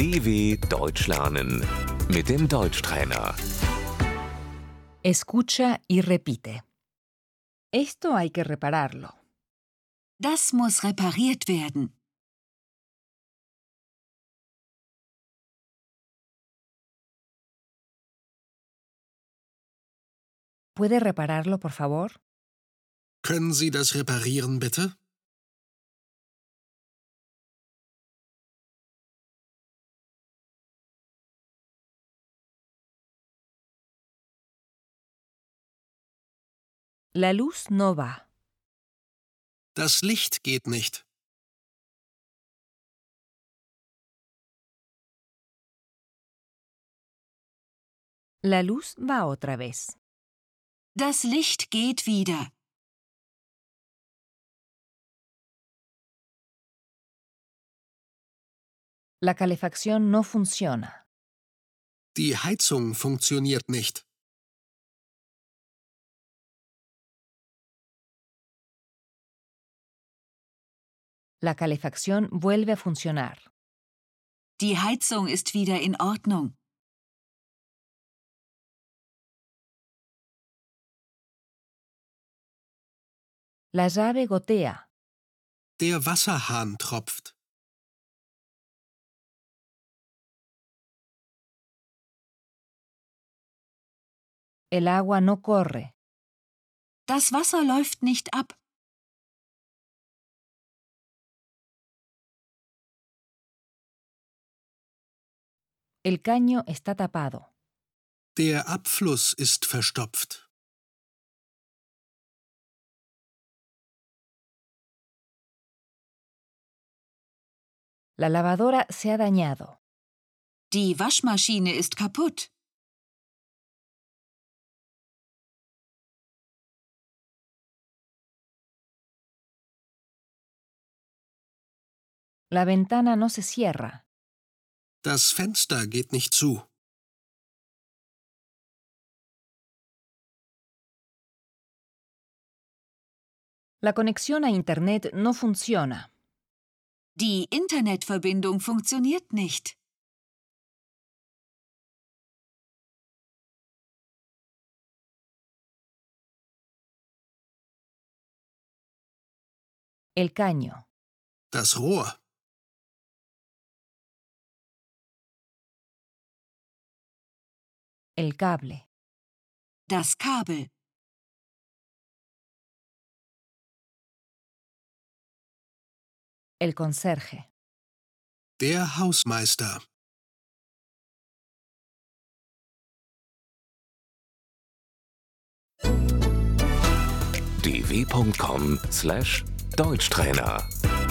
DW Deutsch lernen mit dem Deutschtrainer. Escucha y repite. Esto hay que repararlo. Das muss repariert werden. ¿Puede repararlo, por favor? Können Sie das reparieren, bitte? La luz no va. Das Licht geht nicht. La luz va otra vez. Das Licht geht wieder. La calefacción no funciona. Die Heizung funktioniert nicht. La calefacción vuelve a funcionar. Die Heizung ist wieder in Ordnung. La llave gotea. Der Wasserhahn tropft. El agua no corre. Das Wasser läuft nicht ab. El caño está tapado. Der Abfluss ist verstopft. La lavadora se ha dañado. Die Waschmaschine ist kaputt. La ventana no se cierra. Das Fenster geht nicht zu. La conexión a Internet no funciona. Die Internetverbindung funktioniert nicht. El caño. Das Rohr. El cable. Das Kabel. El conserje. Der Hausmeister. dw.com/deutschtrainer